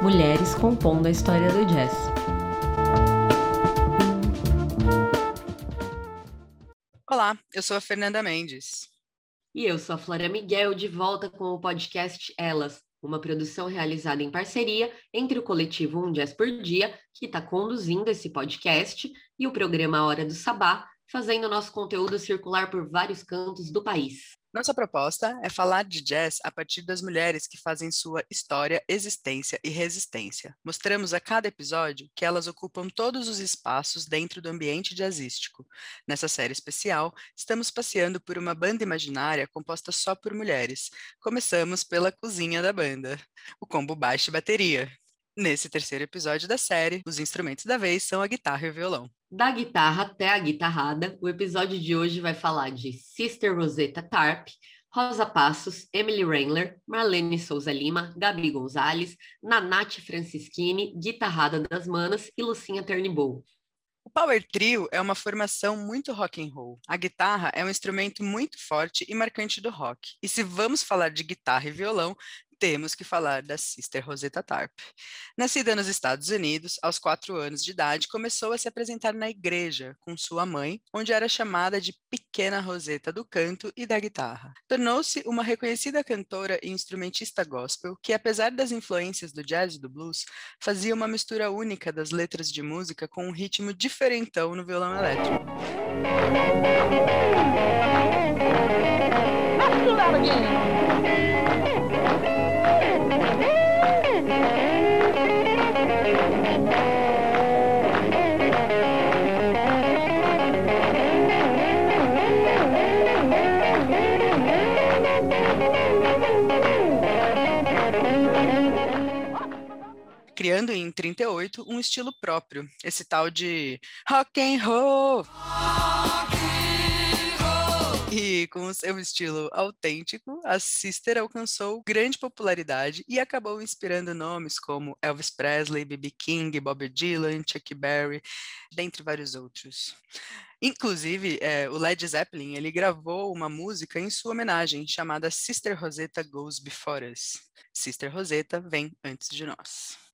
Mulheres compondo a história do jazz. Olá, eu sou a Fernanda Mendes. E eu sou a Flora Miguel, de volta com o podcast Elas, uma produção realizada em parceria entre o coletivo Um Jazz por Dia, que está conduzindo esse podcast, e o programa Hora do Sabá, fazendo nosso conteúdo circular por vários cantos do país. Nossa proposta é falar de jazz a partir das mulheres que fazem sua história, existência e resistência. Mostramos a cada episódio que elas ocupam todos os espaços dentro do ambiente jazzístico. Nessa série especial, estamos passeando por uma banda imaginária composta só por mulheres. Começamos pela cozinha da banda, o combo baixo e bateria. Nesse terceiro episódio da série, os instrumentos da vez são a guitarra e o violão. Da guitarra até a guitarrada, o episódio de hoje vai falar de Sister Rosetta Tarp, Rosa Passos, Emily Rainler, Marlene Souza Lima, Gabi Gonzalez, Nanate Francischini, Guitarrada das Manas e Lucinha Turnbull. O Power Trio é uma formação muito rock and roll. A guitarra é um instrumento muito forte e marcante do rock. E se vamos falar de guitarra e violão, temos que falar da Sister Rosetta Tarp. Nascida nos Estados Unidos, aos quatro anos de idade, começou a se apresentar na igreja com sua mãe, onde era chamada de Pequena Rosetta do canto e da guitarra. Tornou-se uma reconhecida cantora e instrumentista gospel que, apesar das influências do jazz e do blues, fazia uma mistura única das letras de música com um ritmo diferentão no violão elétrico. Let's do that again. Criando em 38 um estilo próprio, esse tal de rock and roll. E com o seu estilo autêntico, a Sister alcançou grande popularidade e acabou inspirando nomes como Elvis Presley, B.B. King, Bob Dylan, Chuck Berry, dentre vários outros. Inclusive, é, o Led Zeppelin ele gravou uma música em sua homenagem chamada Sister Rosetta Goes Before Us. Sister Rosetta vem antes de nós.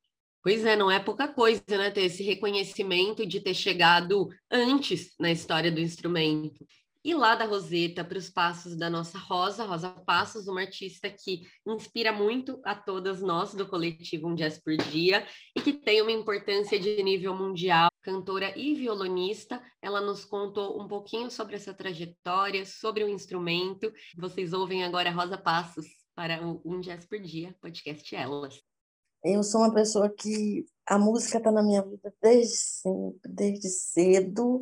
Pois é, não é pouca coisa, né? Ter esse reconhecimento de ter chegado antes na história do instrumento. E lá da Roseta para os passos da nossa Rosa, Rosa Passos, uma artista que inspira muito a todas nós do coletivo Um Jazz por Dia e que tem uma importância de nível mundial. Cantora e violonista, ela nos contou um pouquinho sobre essa trajetória, sobre o instrumento. Vocês ouvem agora Rosa Passos para o Um Jazz por Dia, podcast Elas. Eu sou uma pessoa que a música está na minha vida desde sempre, desde cedo.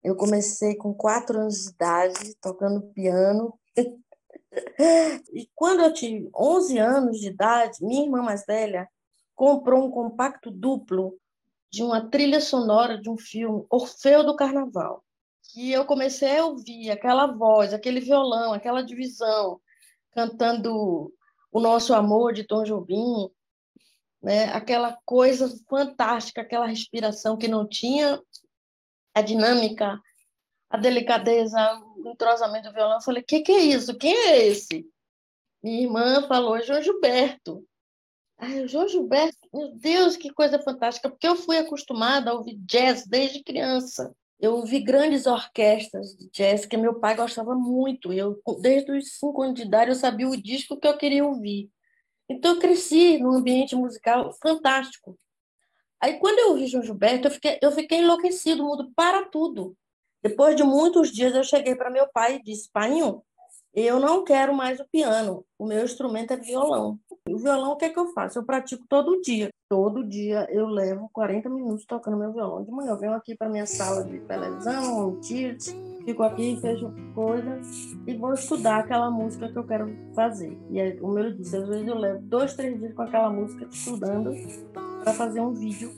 Eu comecei com quatro anos de idade, tocando piano. e quando eu tive 11 anos de idade, minha irmã mais velha comprou um compacto duplo de uma trilha sonora de um filme, Orfeu do Carnaval. E eu comecei a ouvir aquela voz, aquele violão, aquela divisão, cantando O Nosso Amor, de Tom Jobim, né? aquela coisa fantástica, aquela respiração que não tinha a dinâmica, a delicadeza, o entrosamento do violão. Eu falei, que, que é isso? Quem é esse? Minha irmã falou, João Gilberto. Ai, João Gilberto, meu Deus, que coisa fantástica, porque eu fui acostumada a ouvir jazz desde criança. Eu ouvi grandes orquestras de jazz que meu pai gostava muito. Eu, desde os cinco anos de idade, eu sabia o disco que eu queria ouvir. Então, eu cresci num ambiente musical fantástico. Aí, quando eu ouvi João Gilberto, eu fiquei, eu fiquei enlouquecido, mundo para tudo. Depois de muitos dias, eu cheguei para meu pai e disse: Pai, eu não quero mais o piano, o meu instrumento é violão. O violão, o que é que eu faço? Eu pratico todo dia. Todo dia eu levo 40 minutos tocando meu violão. De manhã eu venho aqui para minha sala de televisão, um tilt, fico aqui, fecho coisa e vou estudar aquela música que eu quero fazer. E aí, como eu disse, às vezes eu levo dois, três dias com aquela música estudando para fazer um vídeo.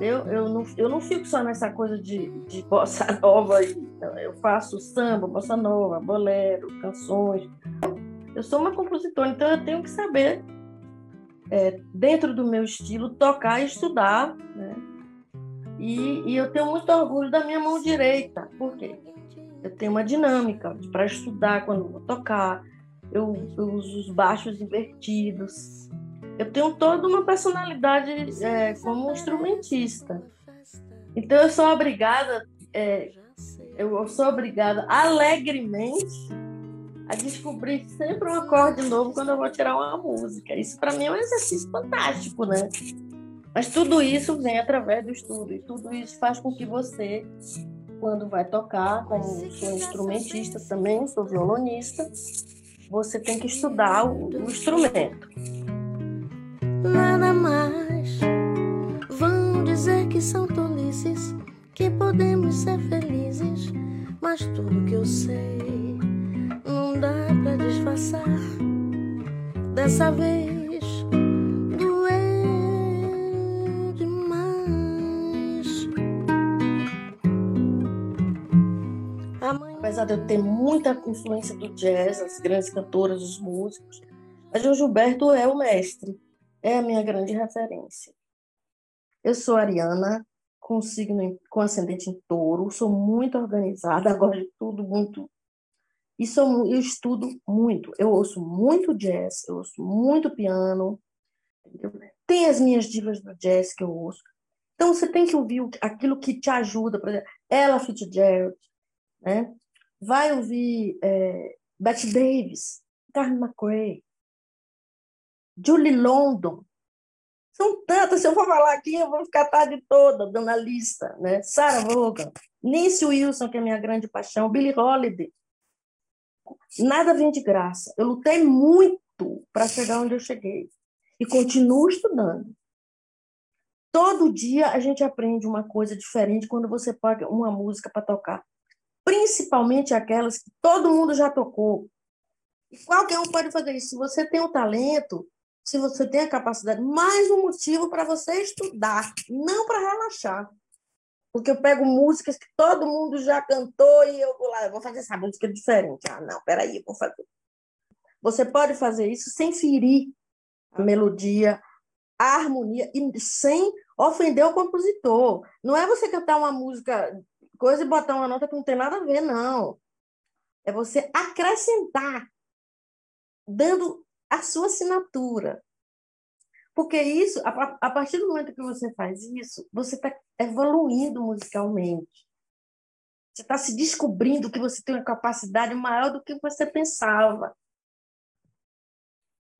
Eu, eu, não, eu não fico só nessa coisa de, de bossa nova, eu faço samba, bossa nova, bolero, canções. Eu sou uma compositora, então eu tenho que saber, é, dentro do meu estilo, tocar e estudar. Né? E, e eu tenho muito orgulho da minha mão direita. Por quê? Eu tenho uma dinâmica para estudar quando vou tocar. Eu, eu uso os baixos invertidos. eu tenho toda uma personalidade é, como instrumentista. Então eu sou obrigada, é, eu sou obrigada alegremente a descobrir sempre um acorde novo quando eu vou tirar uma música. Isso para mim é um exercício fantástico, né? Mas tudo isso vem através do estudo e tudo isso faz com que você, quando vai tocar, como sou instrumentista também, sou violonista, você tem que estudar o, o instrumento. Nada mais vão dizer que são tolices, que podemos ser felizes, mas tudo que eu sei não dá para disfarçar. Dessa vez Apesar de eu ter muita influência do jazz, as grandes cantoras, os músicos, mas o Gilberto é o mestre, é a minha grande referência. Eu sou ariana, com signo com ascendente em touro, sou muito organizada, gosto de tudo muito isso eu estudo muito. Eu ouço muito jazz, eu ouço muito piano. Tem as minhas divas do jazz que eu ouço. Então você tem que ouvir aquilo que te ajuda, por exemplo, Ella Fitzgerald, né? Vai ouvir é, Bette Davis, Carmen McRae, Julie London. São tantas, se eu for falar aqui, eu vou ficar a tarde toda dando a lista, né? Sarah Vaughan, Nancy Wilson, que é minha grande paixão, Billie Holiday, Nada vem de graça. Eu lutei muito para chegar onde eu cheguei e continuo estudando. Todo dia a gente aprende uma coisa diferente quando você paga uma música para tocar, principalmente aquelas que todo mundo já tocou. E qualquer um pode fazer isso. Se você tem o talento, se você tem a capacidade, mais um motivo para você estudar, não para relaxar porque eu pego músicas que todo mundo já cantou e eu vou lá, eu vou fazer essa música diferente. Ah, não, peraí, eu vou fazer. Você pode fazer isso sem ferir a melodia, a harmonia e sem ofender o compositor. Não é você cantar uma música, coisa e botar uma nota que não tem nada a ver, não. É você acrescentar, dando a sua assinatura. Porque isso, a, a partir do momento que você faz isso, você está evoluindo musicalmente. Você está se descobrindo que você tem uma capacidade maior do que você pensava.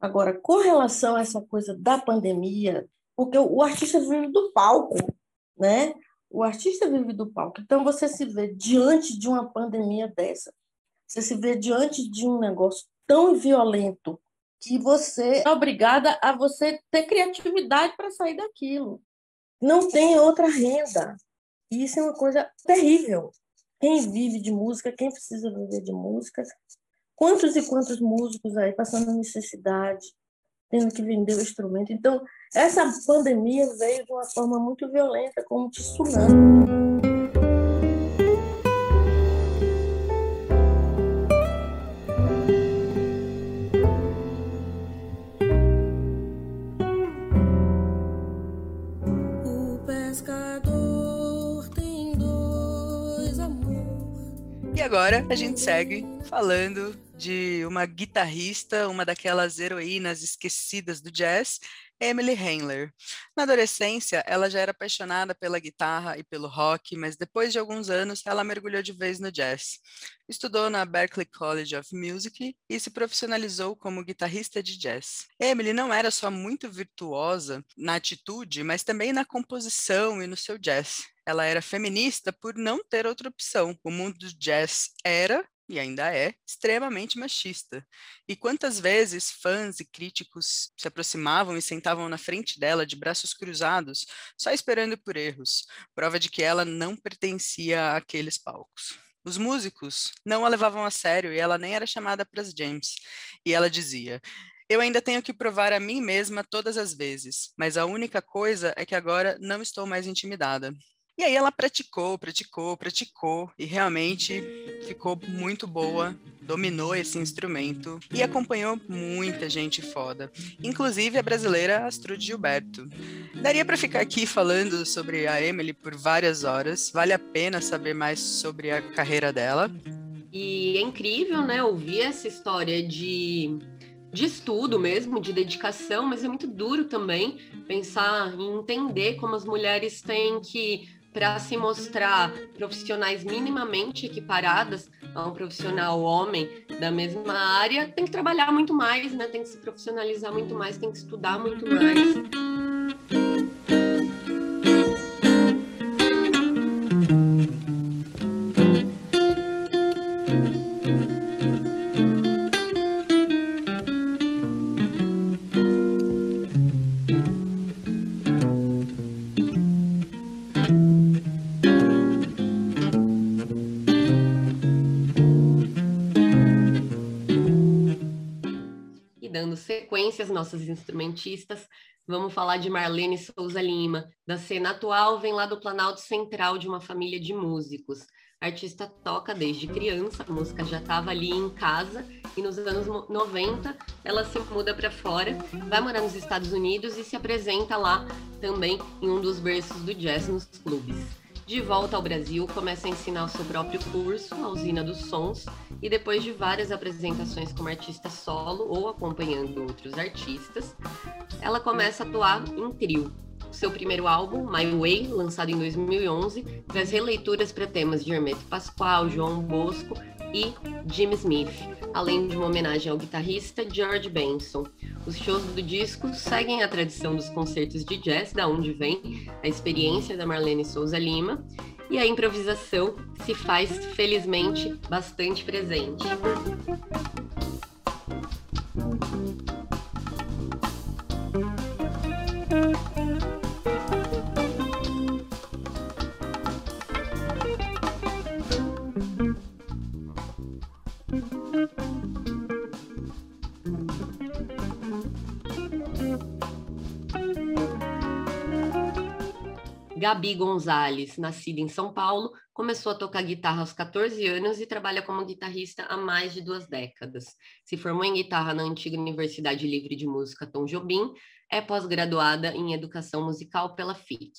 Agora, com relação a essa coisa da pandemia, porque o, artista vive do palco, né? O artista vive do palco. Então, você se vê diante de uma pandemia dessa. Você se vê diante de um negócio tão violento que você é obrigada a você ter criatividade para sair daquilo. Não tem outra renda. Isso é uma coisa terrível. Quem vive de música, quem precisa viver de música, quantos e quantos músicos aí passando necessidade, tendo que vender o instrumento. Então, essa pandemia veio de uma forma muito violenta, como um tsunami. agora a gente segue falando de uma guitarrista, uma daquelas heroínas esquecidas do jazz, Emily Handler. Na adolescência, ela já era apaixonada pela guitarra e pelo rock, mas depois de alguns anos, ela mergulhou de vez no jazz. Estudou na Berklee College of Music e se profissionalizou como guitarrista de jazz. Emily não era só muito virtuosa na atitude, mas também na composição e no seu jazz. Ela era feminista por não ter outra opção. O mundo do jazz era e ainda é, extremamente machista. E quantas vezes fãs e críticos se aproximavam e sentavam na frente dela de braços cruzados, só esperando por erros, prova de que ela não pertencia àqueles palcos. Os músicos não a levavam a sério e ela nem era chamada para as jams. E ela dizia: eu ainda tenho que provar a mim mesma todas as vezes, mas a única coisa é que agora não estou mais intimidada. E aí ela praticou, praticou, praticou e realmente ficou muito boa, dominou esse instrumento e acompanhou muita gente foda, inclusive a brasileira Astrude Gilberto. Daria para ficar aqui falando sobre a Emily por várias horas, vale a pena saber mais sobre a carreira dela. E é incrível, né, ouvir essa história de de estudo mesmo, de dedicação, mas é muito duro também pensar em entender como as mulheres têm que para se mostrar profissionais minimamente equiparadas a um profissional homem da mesma área, tem que trabalhar muito mais, né? Tem que se profissionalizar muito mais, tem que estudar muito mais. Sequência, as nossas instrumentistas. Vamos falar de Marlene Souza Lima, da cena atual, vem lá do Planalto Central de uma família de músicos. A artista toca desde criança, a música já estava ali em casa e nos anos 90 ela se muda para fora, vai morar nos Estados Unidos e se apresenta lá também em um dos berços do jazz nos clubes. De volta ao Brasil, começa a ensinar o seu próprio curso, a Usina dos Sons, e depois de várias apresentações como artista solo ou acompanhando outros artistas, ela começa a atuar em trio. Seu primeiro álbum, My Way, lançado em 2011, traz releituras para temas de Hermeto Pascoal, João Bosco e Jim Smith, além de uma homenagem ao guitarrista George Benson. Os shows do disco seguem a tradição dos concertos de jazz, da onde vem a experiência da Marlene Souza Lima, e a improvisação se faz, felizmente, bastante presente. Gabi Gonzalez, nascida em São Paulo, começou a tocar guitarra aos 14 anos e trabalha como guitarrista há mais de duas décadas. Se formou em guitarra na antiga Universidade Livre de Música Tom Jobim, é pós-graduada em Educação Musical pela FIC.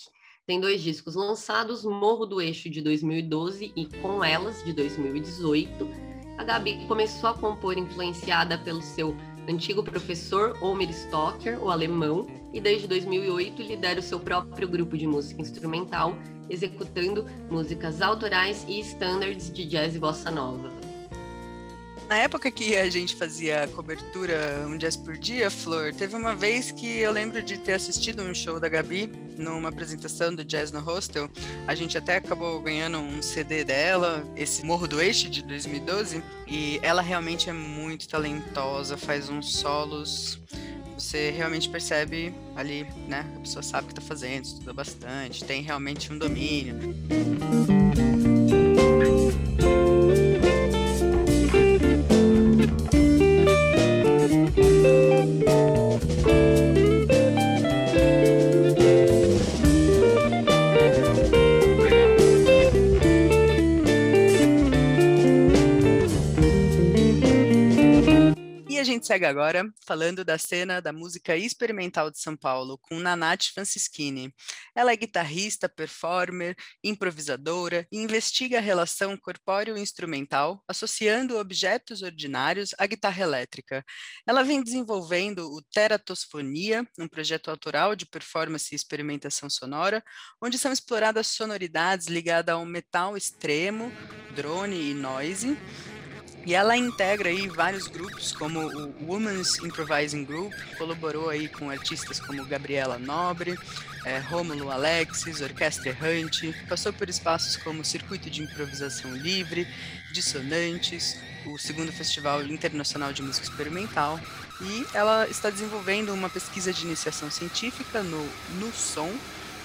Tem dois discos lançados, Morro do Eixo de 2012 e Com Elas de 2018. A Gabi começou a compor influenciada pelo seu antigo professor Omer Stocker, o alemão, e desde 2008 lidera o seu próprio grupo de música instrumental, executando músicas autorais e standards de jazz e bossa nova. Na época que a gente fazia cobertura um jazz por dia, Flor, teve uma vez que eu lembro de ter assistido um show da Gabi numa apresentação do Jazz no Hostel. A gente até acabou ganhando um CD dela, esse Morro do Eixo de 2012, e ela realmente é muito talentosa, faz uns solos você realmente percebe ali, né? A pessoa sabe o que está fazendo, estuda bastante, tem realmente um domínio. Segue agora falando da cena da música experimental de São Paulo, com Nanate Francischini. Ela é guitarrista, performer, improvisadora e investiga a relação corpóreo-instrumental, associando objetos ordinários à guitarra elétrica. Ela vem desenvolvendo o Teratosfonia, um projeto autoral de performance e experimentação sonora, onde são exploradas sonoridades ligadas ao metal extremo, drone e noise, e ela integra aí vários grupos, como o Women's Improvising Group, colaborou aí com artistas como Gabriela Nobre, é, Rômulo Alexis, Orquestra Errante, passou por espaços como Circuito de Improvisação Livre, Dissonantes, o segundo Festival Internacional de Música Experimental, e ela está desenvolvendo uma pesquisa de iniciação científica no, no Som,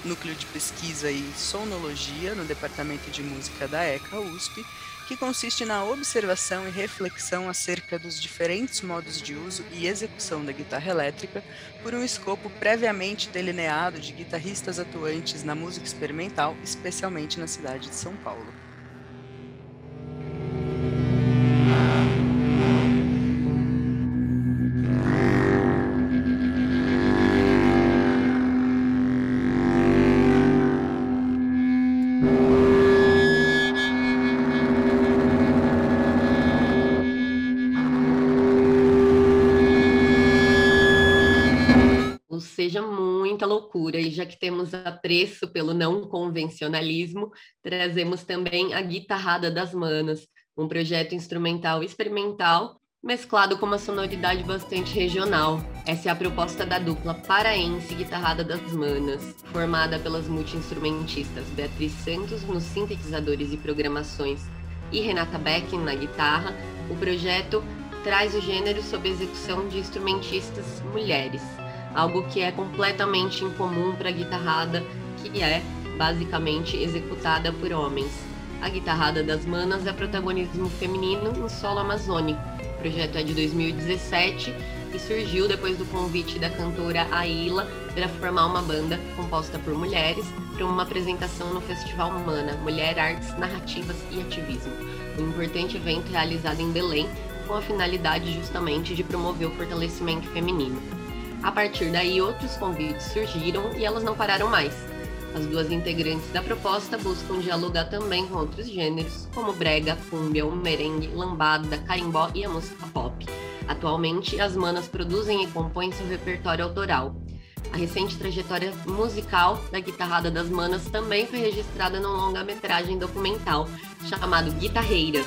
Núcleo de Pesquisa e Sonologia, no Departamento de Música da ECA USP, que consiste na observação e reflexão acerca dos diferentes modos de uso e execução da guitarra elétrica por um escopo previamente delineado de guitarristas atuantes na música experimental, especialmente na cidade de São Paulo. Loucura, e já que temos apreço pelo não convencionalismo, trazemos também a Guitarrada das Manas, um projeto instrumental experimental mesclado com uma sonoridade bastante regional. Essa é a proposta da dupla paraense Guitarrada das Manas, formada pelas multi-instrumentistas Beatriz Santos nos sintetizadores e programações e Renata Beck na guitarra. O projeto traz o gênero sob execução de instrumentistas mulheres, algo que é completamente incomum para a guitarrada, que é basicamente executada por homens. A guitarrada das manas é protagonismo feminino no solo amazônico, projeto é de 2017 e surgiu depois do convite da cantora Aila para formar uma banda composta por mulheres para uma apresentação no Festival Humana, Mulher, Artes, Narrativas e Ativismo, um importante evento realizado em Belém com a finalidade justamente de promover o fortalecimento feminino. A partir daí, outros convites surgiram e elas não pararam mais. As duas integrantes da proposta buscam dialogar também com outros gêneros, como brega, cumbia, merengue, lambada, carimbó e a música pop. Atualmente, as manas produzem e compõem seu repertório autoral. A recente trajetória musical da guitarrada das manas também foi registrada num longa-metragem documental chamado Guitarreiras.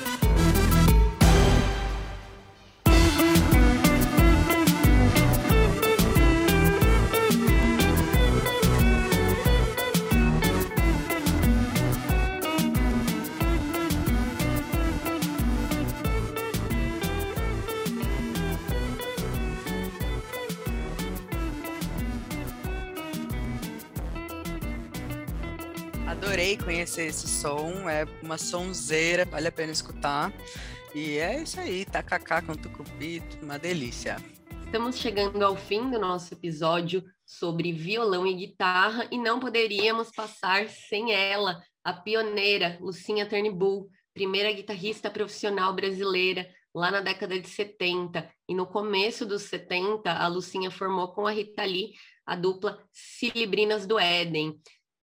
Adorei conhecer esse som, é uma sonzeira, vale a pena escutar. E é isso aí, tacacá com tucupi, uma delícia. Estamos chegando ao fim do nosso episódio sobre violão e guitarra e não poderíamos passar sem ela, a pioneira Lucinha Turnbull, primeira guitarrista profissional brasileira lá na década de 70. E no começo dos 70, a Lucinha formou com a Rita Lee a dupla Cilibrinas do Éden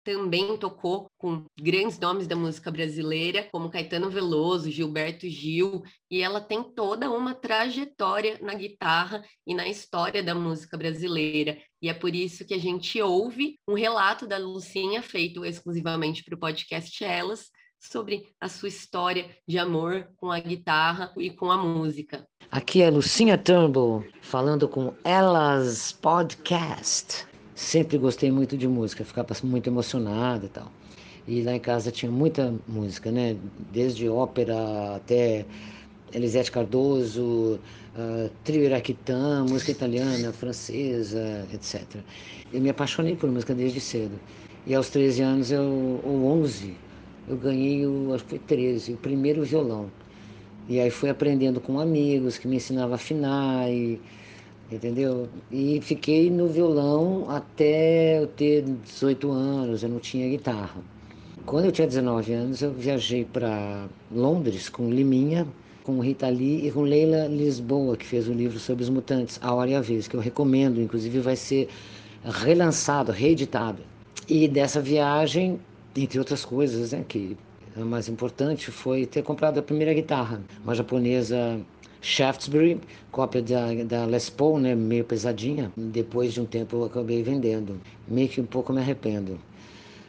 também tocou com grandes nomes da música brasileira, como Caetano Veloso, Gilberto Gil, e ela tem toda uma trajetória na guitarra e na história da música brasileira. E é por isso que a gente ouve um relato da Lucinha feito exclusivamente para o podcast Elas, sobre a sua história de amor com a guitarra e com a música. Aqui é Lucinha Turnbull, falando com Elas Podcast sempre gostei muito de música, ficava muito emocionado e tal. E lá em casa tinha muita música, né? Desde ópera até Elisete Cardoso, uh, trio Iraquitã, música italiana, francesa, etc. Eu me apaixonei por música desde cedo. E aos 13 anos, eu, ou 11, eu ganhei, o, acho que foi 13, o primeiro violão. E aí fui aprendendo com amigos que me ensinavam a afinar e entendeu? E fiquei no violão até eu ter 18 anos, eu não tinha guitarra. Quando eu tinha 19 anos, eu viajei para Londres com Liminha, com Rita Lee e com Leila Lisboa, que fez o livro sobre os mutantes, A Hora e a Vez, que eu recomendo, inclusive vai ser relançado, reeditado. E dessa viagem, entre outras coisas, né, que mais importante foi ter comprado a primeira guitarra, uma japonesa Shaftesbury, cópia da, da Les Paul, né, meio pesadinha. Depois de um tempo eu acabei vendendo. Meio que um pouco me arrependo.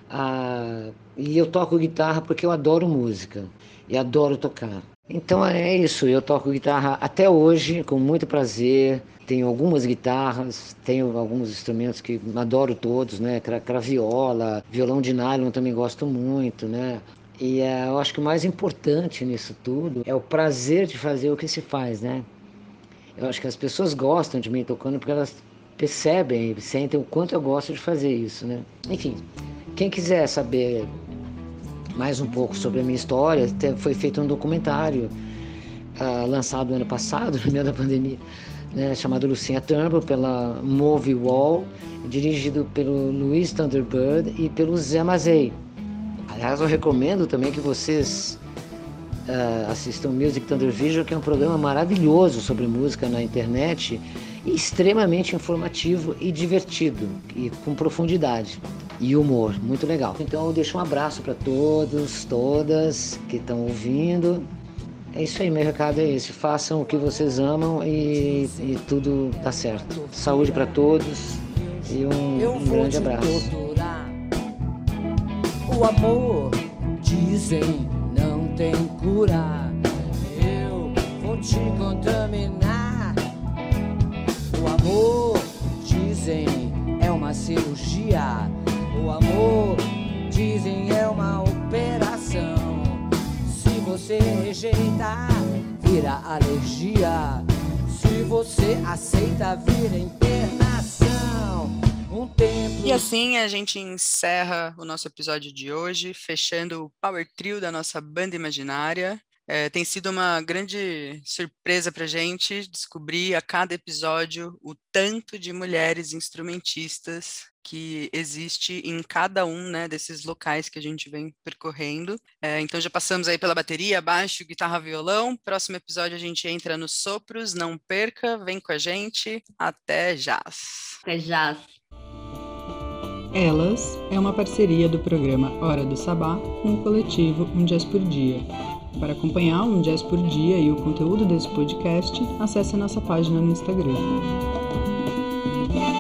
Ah, e eu toco guitarra porque eu adoro música e adoro tocar. Então é isso, eu toco guitarra até hoje com muito prazer. Tenho algumas guitarras, tenho alguns instrumentos que adoro todos, né? Craviola, violão de nylon também gosto muito, né? E uh, eu acho que o mais importante nisso tudo é o prazer de fazer o que se faz, né? Eu acho que as pessoas gostam de mim tocando porque elas percebem, sentem o quanto eu gosto de fazer isso, né? Enfim, quem quiser saber mais um pouco sobre a minha história, foi feito um documentário uh, lançado ano passado, no meio da pandemia, né, chamado Lucinha Turnbull, pela Movie Wall, dirigido pelo Luiz Thunderbird e pelo Zé Mazei. Aliás, eu recomendo também que vocês uh, assistam Music Thunder Vision, que é um programa maravilhoso sobre música na internet, extremamente informativo e divertido, e com profundidade e humor, muito legal. Então eu deixo um abraço para todos, todas que estão ouvindo. É isso aí, meu recado é esse. Façam o que vocês amam e, e tudo dá certo. Saúde para todos E um, um grande abraço. O amor, dizem, não tem cura. Eu vou te contaminar. O amor, dizem, é uma cirurgia. O amor, dizem, é uma operação. Se você rejeitar, vira alergia. Se você aceita, vira internação. Um tempo. E assim a gente encerra o nosso episódio de hoje, fechando o Power Trio da nossa banda imaginária. É, tem sido uma grande surpresa para a gente descobrir a cada episódio o tanto de mulheres instrumentistas que existe em cada um né, desses locais que a gente vem percorrendo. É, então já passamos aí pela bateria, baixo, guitarra, violão. Próximo episódio a gente entra nos sopros. Não perca, vem com a gente. Até já. Até já. Elas é uma parceria do programa Hora do Sabá com o coletivo Um Jazz por Dia. Para acompanhar Um Jazz por Dia e o conteúdo desse podcast, acesse a nossa página no Instagram.